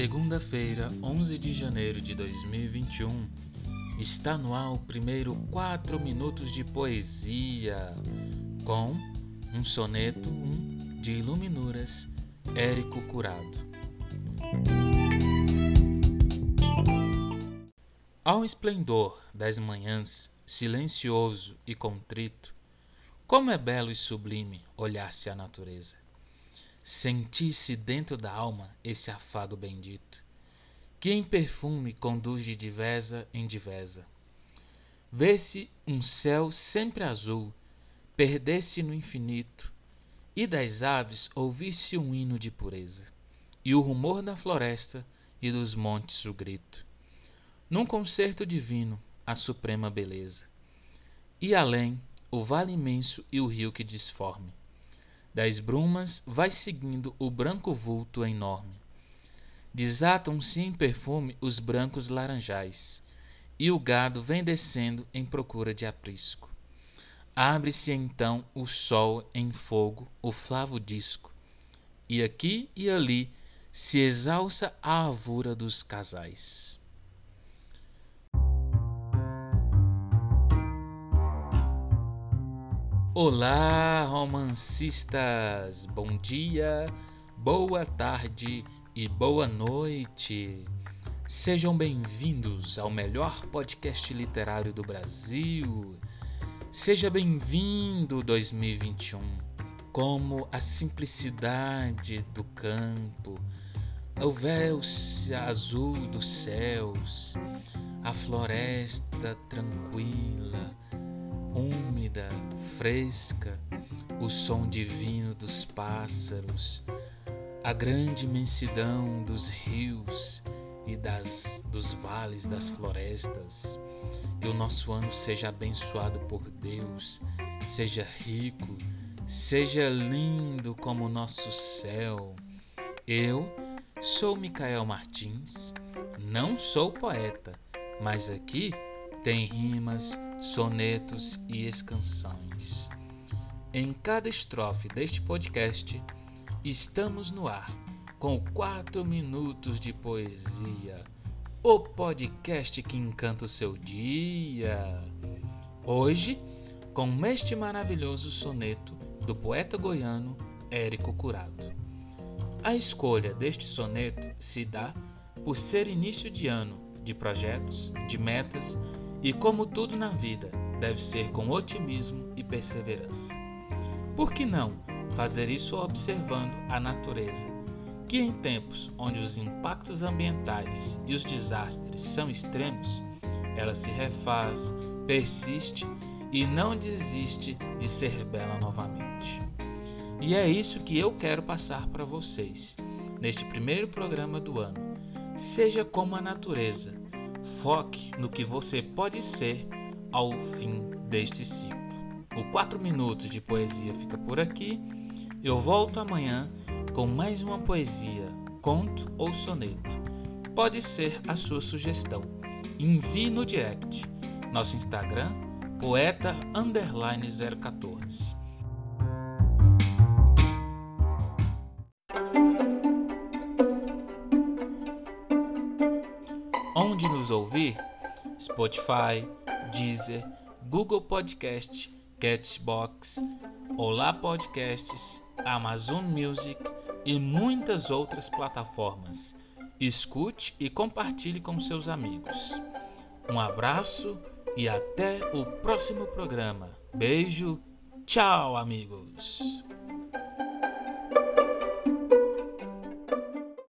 Segunda-feira, 11 de janeiro de 2021, está no ar o primeiro 4 minutos de poesia, com um soneto 1 de Iluminuras, Érico Curado. Ao esplendor das manhãs, silencioso e contrito, como é belo e sublime olhar-se a natureza. Sentir-se dentro da alma esse afago bendito, que em perfume conduz de divesa em divesa. Ver-se um céu sempre azul, perder-se no infinito, e das aves ouvir-se um hino de pureza, e o rumor da floresta e dos montes o grito num concerto divino, a suprema beleza. E além, o vale imenso e o rio que disforme. Das brumas vai seguindo o branco vulto enorme. Desatam-se em perfume os brancos laranjais, e o gado vem descendo em procura de aprisco. Abre-se então o sol em fogo, o flavo disco, e aqui e ali se exalça a avura dos casais. Olá, romancistas! Bom dia, boa tarde e boa noite. Sejam bem-vindos ao melhor podcast literário do Brasil. Seja bem-vindo 2021. Como a simplicidade do campo, o véu azul dos céus, a floresta tranquila, fresca, o som divino dos pássaros, a grande imensidão dos rios e das, dos vales das florestas. E o nosso ano seja abençoado por Deus, seja rico, seja lindo como o nosso céu. Eu sou Micael Martins, não sou poeta, mas aqui tem rimas sonetos e escansões. Em cada estrofe deste podcast, estamos no ar com 4 minutos de poesia, o podcast que encanta o seu dia. Hoje, com este maravilhoso soneto do poeta goiano Érico Curado. A escolha deste soneto se dá por ser início de ano de projetos, de metas e como tudo na vida, deve ser com otimismo e perseverança. Por que não fazer isso observando a natureza, que em tempos onde os impactos ambientais e os desastres são extremos, ela se refaz, persiste e não desiste de ser bela novamente. E é isso que eu quero passar para vocês neste primeiro programa do ano. Seja como a natureza, Foque no que você pode ser ao fim deste ciclo. O 4 Minutos de Poesia fica por aqui. Eu volto amanhã com mais uma poesia, conto ou soneto. Pode ser a sua sugestão. Envie no direct. Nosso Instagram, poeta_014. Onde nos ouvir? Spotify, Deezer, Google Podcast, Catchbox, Olá Podcasts, Amazon Music e muitas outras plataformas. Escute e compartilhe com seus amigos. Um abraço e até o próximo programa. Beijo, tchau, amigos!